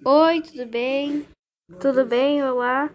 Oi, tudo bem? Tudo bem? Olá.